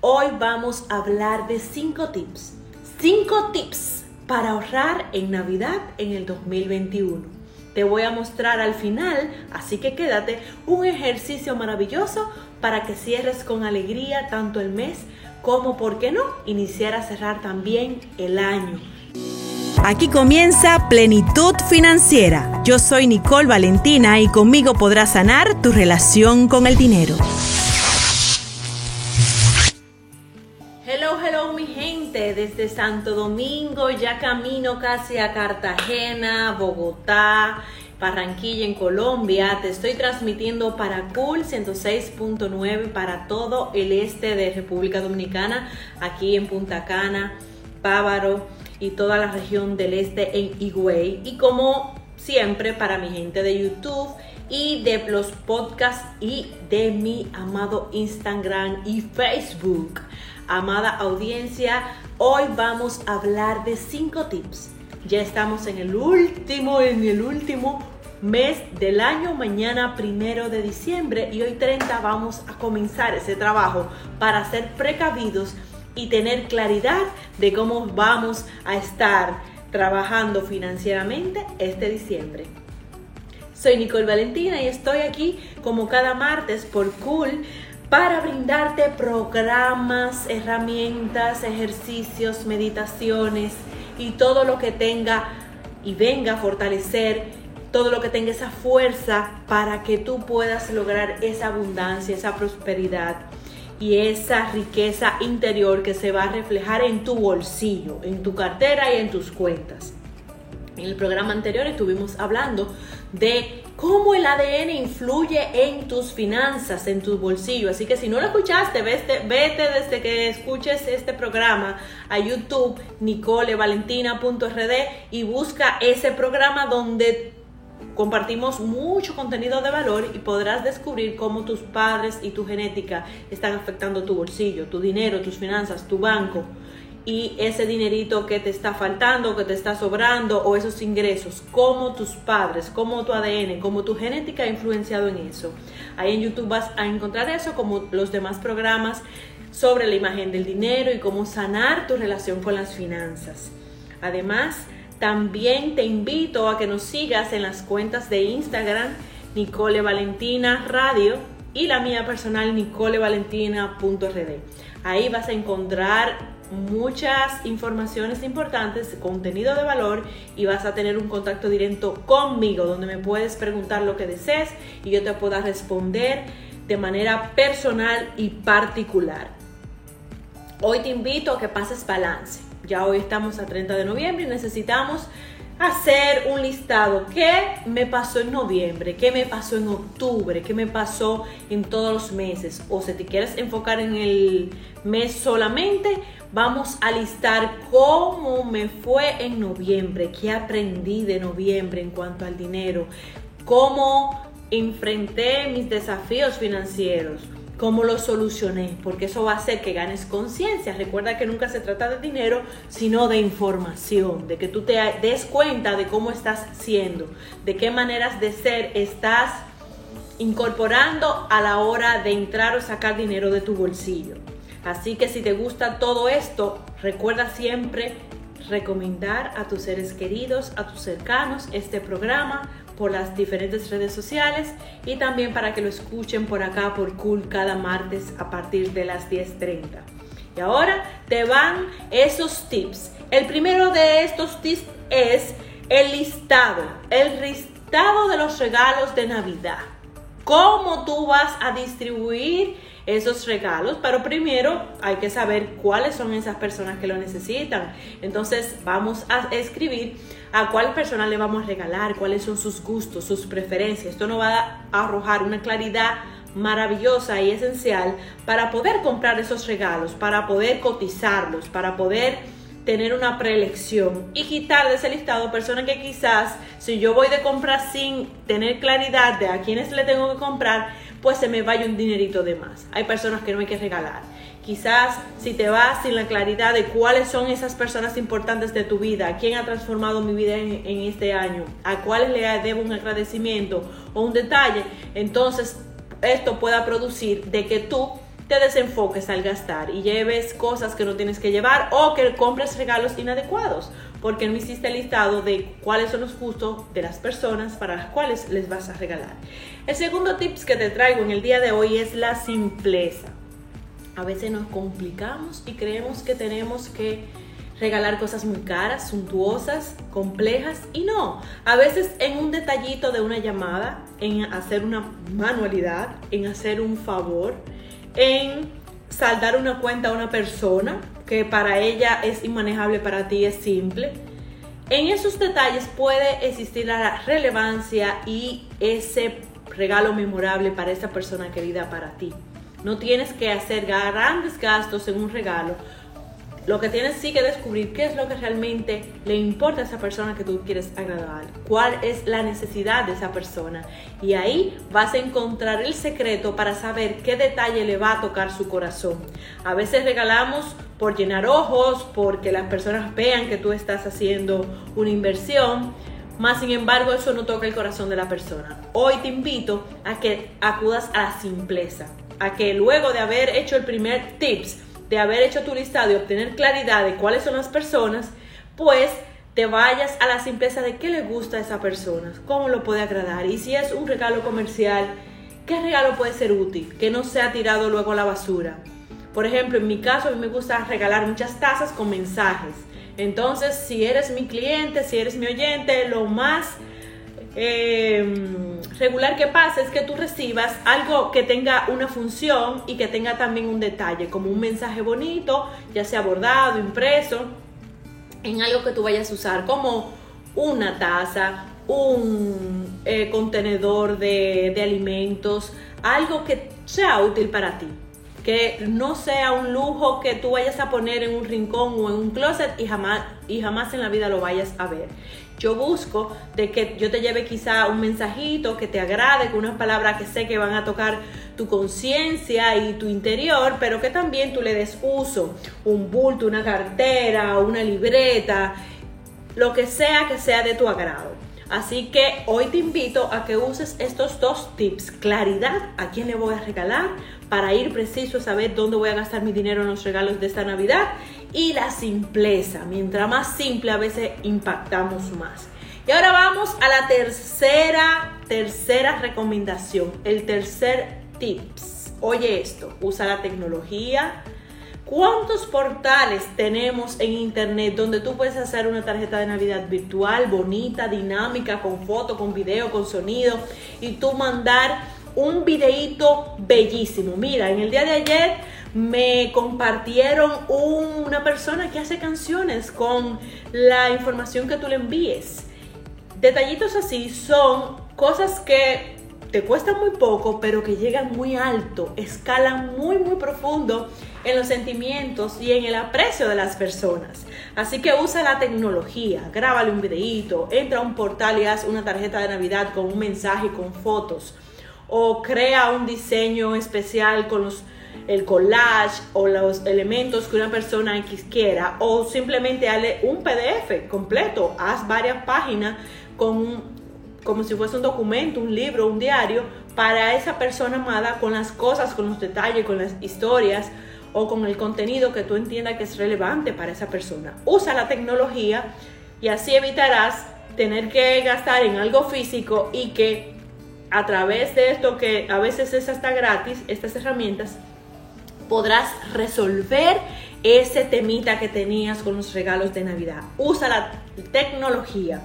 Hoy vamos a hablar de 5 tips. 5 tips para ahorrar en Navidad en el 2021. Te voy a mostrar al final, así que quédate, un ejercicio maravilloso para que cierres con alegría tanto el mes como, ¿por qué no?, iniciar a cerrar también el año. Aquí comienza Plenitud Financiera. Yo soy Nicole Valentina y conmigo podrás sanar tu relación con el dinero. Desde Santo Domingo, ya camino casi a Cartagena, Bogotá, Barranquilla en Colombia. Te estoy transmitiendo para Cool 106.9 para todo el este de República Dominicana, aquí en Punta Cana, Pávaro y toda la región del este en Higüey. Y como siempre, para mi gente de YouTube y de los podcasts y de mi amado Instagram y Facebook. Amada audiencia, hoy vamos a hablar de cinco tips. Ya estamos en el último, en el último mes del año, mañana primero de diciembre y hoy 30 vamos a comenzar ese trabajo para ser precavidos y tener claridad de cómo vamos a estar trabajando financieramente este diciembre. Soy Nicole Valentina y estoy aquí como cada martes por Cool para brindarte programas, herramientas, ejercicios, meditaciones y todo lo que tenga y venga a fortalecer todo lo que tenga esa fuerza para que tú puedas lograr esa abundancia, esa prosperidad y esa riqueza interior que se va a reflejar en tu bolsillo, en tu cartera y en tus cuentas. En el programa anterior estuvimos hablando de cómo el ADN influye en tus finanzas, en tu bolsillo. Así que si no lo escuchaste, vete, vete desde que escuches este programa a YouTube, nicolevalentina.rd y busca ese programa donde compartimos mucho contenido de valor y podrás descubrir cómo tus padres y tu genética están afectando tu bolsillo, tu dinero, tus finanzas, tu banco y ese dinerito que te está faltando, que te está sobrando o esos ingresos, cómo tus padres, cómo tu ADN, cómo tu genética ha influenciado en eso. Ahí en YouTube vas a encontrar eso como los demás programas sobre la imagen del dinero y cómo sanar tu relación con las finanzas. Además, también te invito a que nos sigas en las cuentas de Instagram Nicole Valentina Radio y la mía personal nicolevalentina.rd. Ahí vas a encontrar muchas informaciones importantes, contenido de valor y vas a tener un contacto directo conmigo donde me puedes preguntar lo que desees y yo te pueda responder de manera personal y particular. Hoy te invito a que pases balance. Ya hoy estamos a 30 de noviembre y necesitamos hacer un listado. ¿Qué me pasó en noviembre? ¿Qué me pasó en octubre? ¿Qué me pasó en todos los meses? O si te quieres enfocar en el mes solamente, vamos a listar cómo me fue en noviembre, qué aprendí de noviembre en cuanto al dinero, cómo enfrenté mis desafíos financieros cómo lo solucioné, porque eso va a hacer que ganes conciencia. Recuerda que nunca se trata de dinero, sino de información, de que tú te des cuenta de cómo estás siendo, de qué maneras de ser estás incorporando a la hora de entrar o sacar dinero de tu bolsillo. Así que si te gusta todo esto, recuerda siempre recomendar a tus seres queridos, a tus cercanos este programa por las diferentes redes sociales y también para que lo escuchen por acá por Cool cada martes a partir de las 10.30. Y ahora te van esos tips. El primero de estos tips es el listado, el listado de los regalos de Navidad. ¿Cómo tú vas a distribuir esos regalos, pero primero hay que saber cuáles son esas personas que lo necesitan. Entonces vamos a escribir a cuál persona le vamos a regalar, cuáles son sus gustos, sus preferencias. Esto nos va a arrojar una claridad maravillosa y esencial para poder comprar esos regalos, para poder cotizarlos, para poder tener una preelección y quitar de ese listado personas que quizás si yo voy de comprar sin tener claridad de a quiénes le tengo que comprar, pues se me vaya un dinerito de más. Hay personas que no hay que regalar. Quizás si te vas sin la claridad de cuáles son esas personas importantes de tu vida, quién ha transformado mi vida en, este año, a cuáles le debo un agradecimiento o un detalle, entonces esto pueda producir de que tú te desenfoques al gastar y lleves cosas que no tienes que llevar o que compres regalos inadecuados, porque no hiciste el listado de cuáles son los gustos de las personas para las cuales les vas a regalar. El segundo tips que te traigo en el día de hoy es la simpleza. A veces nos complicamos y creemos que tenemos que regalar cosas muy caras, suntuosas, complejas y no. A veces en un detallito de una llamada, en hacer una manualidad, en hacer un favor, en saldar una cuenta a una persona que para ella es inmanejable, para ti es simple. En esos detalles puede existir la relevancia y ese regalo memorable para esa persona querida para ti. No tienes que hacer grandes gastos en un regalo, lo que tienes sí que descubrir qué es lo que realmente le importa a esa persona que tú quieres agradar, cuál es la necesidad de esa persona. Y ahí vas a encontrar el secreto para saber qué detalle le va a tocar su corazón. A veces regalamos por llenar ojos, porque las personas vean que tú estás haciendo una inversión. Más sin embargo, eso no toca el corazón de la persona. Hoy te invito a que acudas a la simpleza, a que luego de haber hecho el primer tips, de haber hecho tu listado y obtener claridad de cuáles son las personas, pues te vayas a la simpleza de qué le gusta a esa persona, cómo lo puede agradar. Y si es un regalo comercial, ¿qué regalo puede ser útil? Que no sea tirado luego a la basura. Por ejemplo, en mi caso, a mí me gusta regalar muchas tazas con mensajes. Entonces, si eres mi cliente, si eres mi oyente, lo más eh, regular que pasa es que tú recibas algo que tenga una función y que tenga también un detalle, como un mensaje bonito, ya sea bordado, impreso, en algo que tú vayas a usar, como una taza, un eh, contenedor de, de alimentos, algo que sea útil para ti que no sea un lujo que tú vayas a poner en un rincón o en un closet y jamás, y jamás en la vida lo vayas a ver. Yo busco de que yo te lleve quizá un mensajito que te agrade, con unas palabras que sé que van a tocar tu conciencia y tu interior, pero que también tú le des uso, un bulto, una cartera, una libreta, lo que sea que sea de tu agrado. Así que hoy te invito a que uses estos dos tips. Claridad, a quién le voy a regalar, para ir preciso a saber dónde voy a gastar mi dinero en los regalos de esta Navidad. Y la simpleza. Mientras más simple a veces impactamos más. Y ahora vamos a la tercera, tercera recomendación. El tercer tips. Oye esto, usa la tecnología ¿Cuántos portales tenemos en internet donde tú puedes hacer una tarjeta de Navidad virtual, bonita, dinámica, con foto, con video, con sonido y tú mandar un videíto bellísimo? Mira, en el día de ayer me compartieron una persona que hace canciones con la información que tú le envíes. Detallitos así son cosas que te cuestan muy poco, pero que llegan muy alto, escalan muy, muy profundo en los sentimientos y en el aprecio de las personas. Así que usa la tecnología, grábale un videíto, entra a un portal y haz una tarjeta de Navidad con un mensaje, con fotos, o crea un diseño especial con los el collage o los elementos que una persona quiera o simplemente dale un PDF completo, haz varias páginas con como si fuese un documento, un libro, un diario para esa persona amada con las cosas, con los detalles, con las historias, o con el contenido que tú entiendas que es relevante para esa persona. Usa la tecnología y así evitarás tener que gastar en algo físico y que a través de esto que a veces es hasta gratis, estas herramientas, podrás resolver ese temita que tenías con los regalos de Navidad. Usa la tecnología.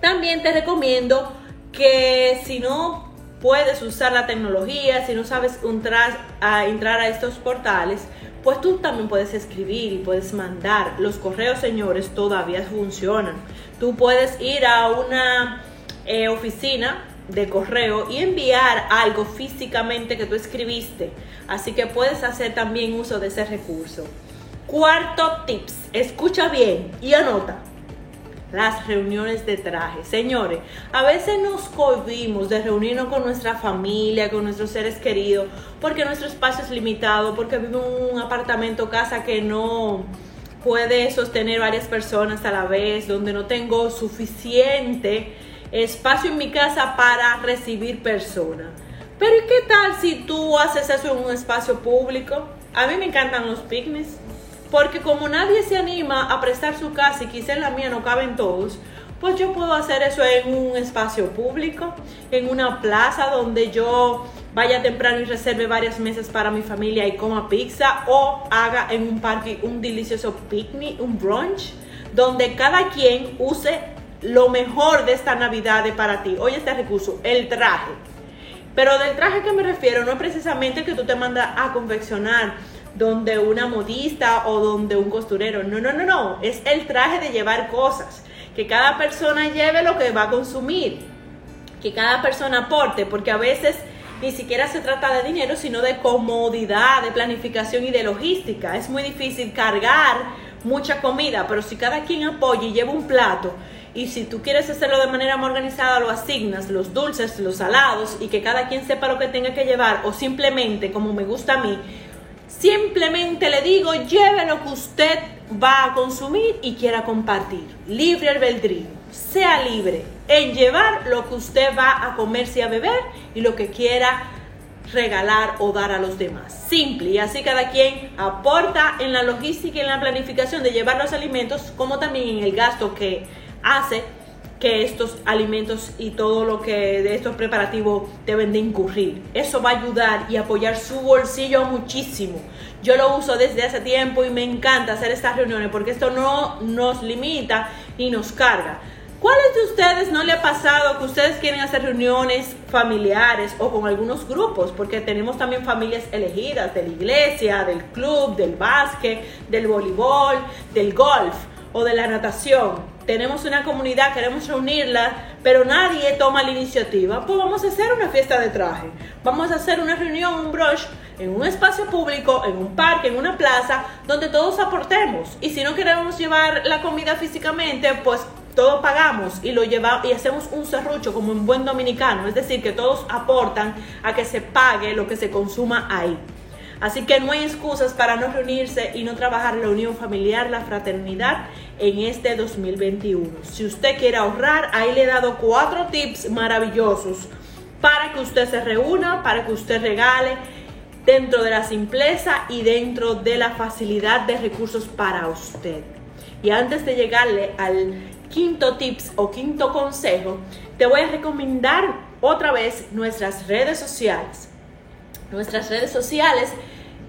También te recomiendo que si no puedes usar la tecnología, si no sabes entrar a, entrar a estos portales, pues tú también puedes escribir y puedes mandar. Los correos, señores, todavía funcionan. Tú puedes ir a una eh, oficina de correo y enviar algo físicamente que tú escribiste. Así que puedes hacer también uso de ese recurso. Cuarto tips, escucha bien y anota las reuniones de traje. Señores, a veces nos cohibimos de reunirnos con nuestra familia, con nuestros seres queridos, porque nuestro espacio es limitado, porque vivo en un apartamento, casa que no puede sostener varias personas a la vez, donde no tengo suficiente espacio en mi casa para recibir personas. Pero ¿y qué tal si tú haces eso en un espacio público? A mí me encantan los picnics, porque como nadie se anima a prestar su casa y quizá en la mía no caben todos, pues yo puedo hacer eso en un espacio público, en una plaza donde yo vaya temprano y reserve varias mesas para mi familia y coma pizza o haga en un parque un delicioso picnic, un brunch, donde cada quien use lo mejor de esta Navidad para ti. Oye, este recurso, el traje. Pero del traje que me refiero no es precisamente que tú te mandas a confeccionar donde una modista o donde un costurero. No, no, no, no. Es el traje de llevar cosas. Que cada persona lleve lo que va a consumir. Que cada persona aporte. Porque a veces ni siquiera se trata de dinero, sino de comodidad, de planificación y de logística. Es muy difícil cargar mucha comida, pero si cada quien apoya y lleva un plato, y si tú quieres hacerlo de manera más organizada, lo asignas, los dulces, los salados, y que cada quien sepa lo que tenga que llevar, o simplemente, como me gusta a mí, simplemente le digo, lleve lo que usted va a consumir y quiera compartir. Libre albedrío, sea libre en llevar lo que usted va a comerse y a beber y lo que quiera regalar o dar a los demás. Simple. Y así cada quien aporta en la logística y en la planificación de llevar los alimentos, como también en el gasto que hace que estos alimentos y todo lo que de estos preparativos deben de incurrir. Eso va a ayudar y apoyar su bolsillo muchísimo. Yo lo uso desde hace tiempo y me encanta hacer estas reuniones porque esto no nos limita ni nos carga. ¿Cuáles de ustedes no le ha pasado que ustedes quieren hacer reuniones familiares o con algunos grupos? Porque tenemos también familias elegidas de la iglesia, del club, del básquet, del voleibol, del golf o de la natación tenemos una comunidad, queremos reunirla, pero nadie toma la iniciativa, pues vamos a hacer una fiesta de traje. Vamos a hacer una reunión, un brush en un espacio público, en un parque, en una plaza, donde todos aportemos. Y si no queremos llevar la comida físicamente, pues todos pagamos y lo llevamos y hacemos un serrucho como un buen dominicano, es decir, que todos aportan a que se pague lo que se consuma ahí. Así que no hay excusas para no reunirse y no trabajar la unión familiar, la fraternidad en este 2021. Si usted quiere ahorrar, ahí le he dado cuatro tips maravillosos para que usted se reúna, para que usted regale dentro de la simpleza y dentro de la facilidad de recursos para usted. Y antes de llegarle al quinto tips o quinto consejo, te voy a recomendar otra vez nuestras redes sociales. Nuestras redes sociales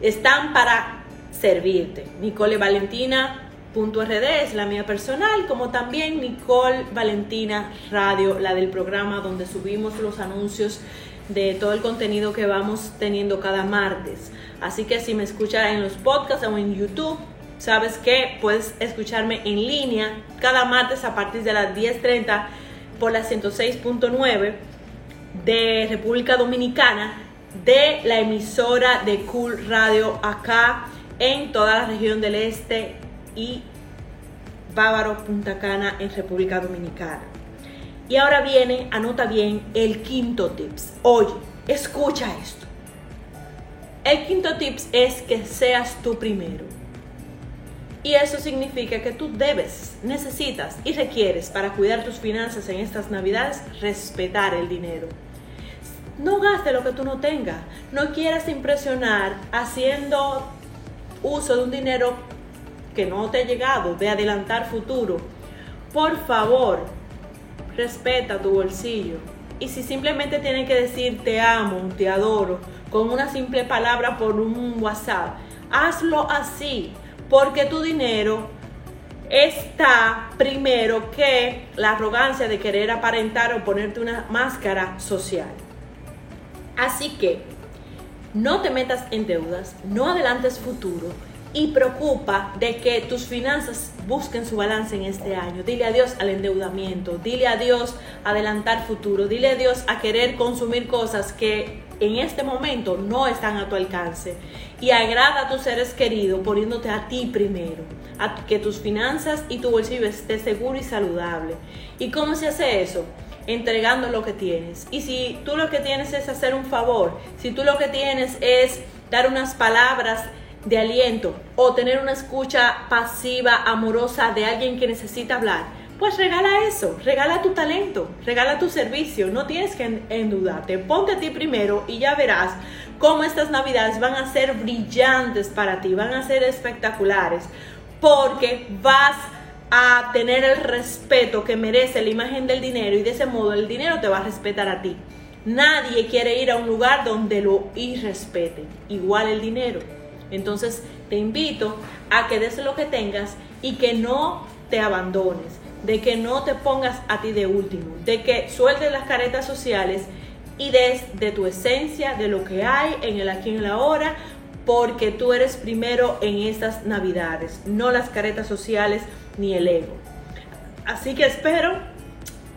están para servirte. Nicole Valentina es la mía personal, como también Nicole Valentina Radio, la del programa donde subimos los anuncios de todo el contenido que vamos teniendo cada martes. Así que si me escuchas en los podcasts o en YouTube, sabes que puedes escucharme en línea cada martes a partir de las 10.30 por la 106.9 de República Dominicana de la emisora de Cool Radio acá en toda la región del este y Bávaro Punta Cana en República Dominicana. Y ahora viene, anota bien, el quinto tips. Oye, escucha esto. El quinto tips es que seas tú primero. Y eso significa que tú debes, necesitas y requieres para cuidar tus finanzas en estas navidades respetar el dinero no gaste lo que tú no tengas. No quieras impresionar haciendo uso de un dinero que no te ha llegado, de adelantar futuro. Por favor, respeta tu bolsillo. Y si simplemente tienen que decir te amo, te adoro, con una simple palabra por un WhatsApp, hazlo así, porque tu dinero está primero que la arrogancia de querer aparentar o ponerte una máscara social. Así que no te metas en deudas, no adelantes futuro y preocupa de que tus finanzas busquen su balance en este año. Dile adiós al endeudamiento, dile adiós a adelantar futuro, dile adiós a querer consumir cosas que en este momento no están a tu alcance. Y agrada a tus seres queridos poniéndote a ti primero, a que tus finanzas y tu bolsillo esté seguro y saludable. ¿Y cómo se hace eso? Entregando lo que tienes. Y si tú lo que tienes es hacer un favor, si tú lo que tienes es dar unas palabras de aliento o tener una escucha pasiva, amorosa de alguien que necesita hablar, pues regala eso, regala tu talento, regala tu servicio, no tienes que endudarte, ponte a ti primero y ya verás cómo estas navidades van a ser brillantes para ti, van a ser espectaculares, porque vas a tener el respeto que merece la imagen del dinero y de ese modo el dinero te va a respetar a ti. Nadie quiere ir a un lugar donde lo irrespeten, igual el dinero. Entonces te invito a que des lo que tengas y que no te abandones, de que no te pongas a ti de último, de que sueltes las caretas sociales y des de tu esencia, de lo que hay en el aquí y en la ahora, porque tú eres primero en estas navidades, no las caretas sociales ni el ego. Así que espero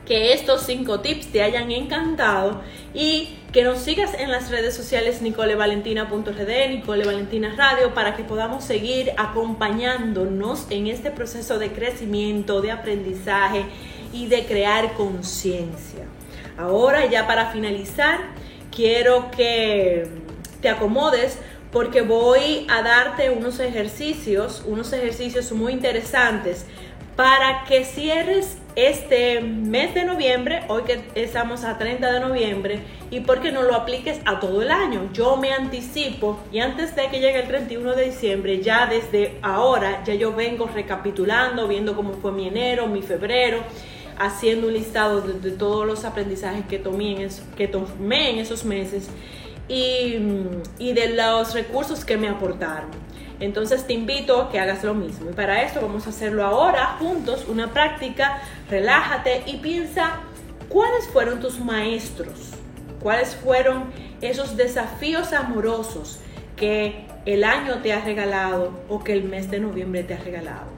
que estos cinco tips te hayan encantado y que nos sigas en las redes sociales nicolevalentina.rd, Nicole Valentina Radio, para que podamos seguir acompañándonos en este proceso de crecimiento, de aprendizaje y de crear conciencia. Ahora ya para finalizar, quiero que te acomodes porque voy a darte unos ejercicios, unos ejercicios muy interesantes para que cierres este mes de noviembre, hoy que estamos a 30 de noviembre, y porque no lo apliques a todo el año. Yo me anticipo y antes de que llegue el 31 de diciembre, ya desde ahora, ya yo vengo recapitulando, viendo cómo fue mi enero, mi febrero, haciendo un listado de, todos los aprendizajes que tomé en, que tomé en esos meses y, de los recursos que me aportaron. Entonces te invito a que hagas lo mismo. Y para esto vamos a hacerlo ahora juntos, una práctica. Relájate y piensa cuáles fueron tus maestros, cuáles fueron esos desafíos amorosos que el año te ha regalado o que el mes de noviembre te ha regalado.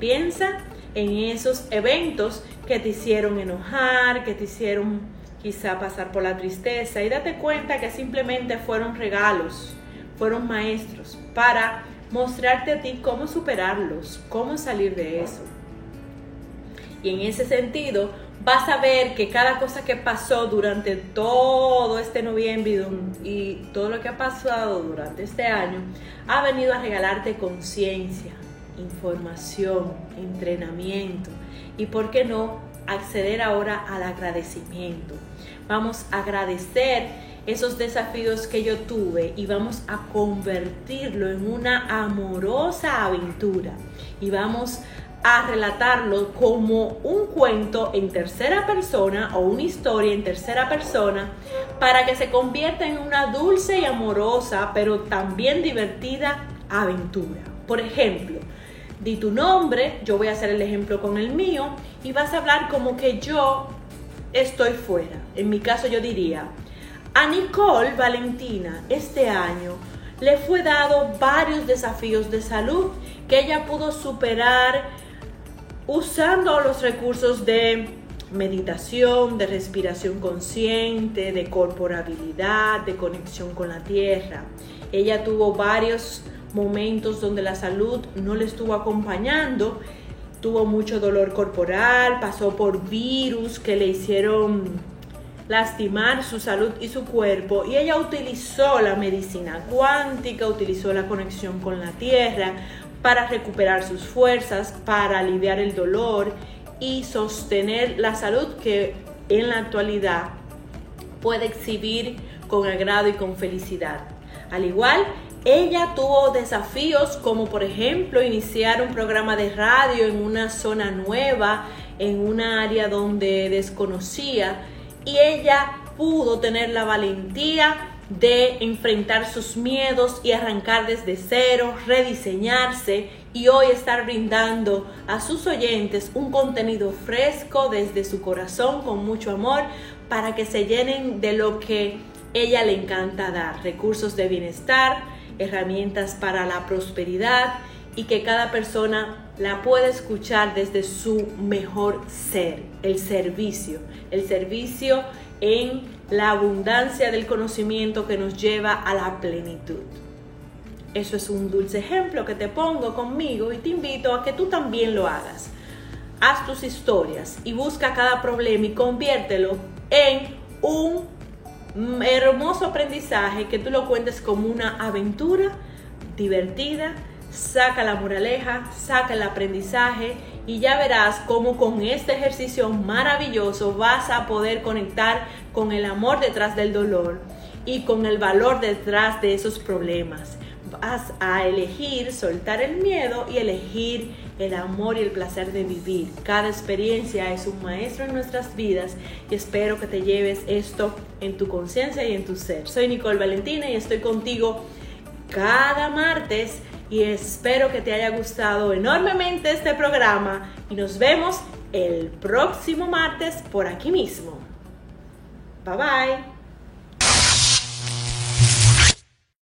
Piensa en esos eventos que te hicieron enojar, que te hicieron quizá pasar por la tristeza y date cuenta que simplemente fueron regalos fueron maestros para mostrarte a ti cómo superarlos, cómo salir de eso. Y en ese sentido, vas a ver que cada cosa que pasó durante todo este noviembre y todo lo que ha pasado durante este año ha venido a regalarte conciencia, información, entrenamiento y, ¿por qué no?, acceder ahora al agradecimiento. Vamos a agradecer esos desafíos que yo tuve y vamos a convertirlo en una amorosa aventura y vamos a relatarlo como un cuento en tercera persona o una historia en tercera persona para que se convierta en una dulce y amorosa pero también divertida aventura. Por ejemplo, di tu nombre, yo voy a hacer el ejemplo con el mío y vas a hablar como que yo estoy fuera. En mi caso yo diría, a Nicole Valentina este año le fue dado varios desafíos de salud que ella pudo superar usando los recursos de meditación, de respiración consciente, de corporabilidad, de conexión con la tierra. Ella tuvo varios momentos donde la salud no le estuvo acompañando, tuvo mucho dolor corporal, pasó por virus que le hicieron lastimar su salud y su cuerpo y ella utilizó la medicina cuántica, utilizó la conexión con la tierra para recuperar sus fuerzas, para aliviar el dolor y sostener la salud que en la actualidad puede exhibir con agrado y con felicidad. Al igual, ella tuvo desafíos como por ejemplo iniciar un programa de radio en una zona nueva, en una área donde desconocía y ella pudo tener la valentía de enfrentar sus miedos y arrancar desde cero, rediseñarse y hoy estar brindando a sus oyentes un contenido fresco desde su corazón con mucho amor para que se llenen de lo que ella le encanta dar, recursos de bienestar, herramientas para la prosperidad y que cada persona la pueda escuchar desde su mejor ser, el servicio, el servicio en la abundancia del conocimiento que nos lleva a la plenitud. Eso es un dulce ejemplo que te pongo conmigo y te invito a que tú también lo hagas. Haz tus historias y busca cada problema y conviértelo en un hermoso aprendizaje que tú lo cuentes como una aventura divertida, saca la moraleja, saca el aprendizaje y ya verás cómo con este ejercicio maravilloso vas a poder conectar con el amor detrás del dolor y con el valor detrás de esos problemas. Vas a elegir soltar el miedo y elegir el amor y el placer de vivir. Cada experiencia es un maestro en nuestras vidas y espero que te lleves esto en tu conciencia y en tu ser. Soy Nicole Valentina y estoy contigo cada martes y espero que te haya gustado enormemente este programa y nos vemos el próximo martes por aquí mismo. Bye bye.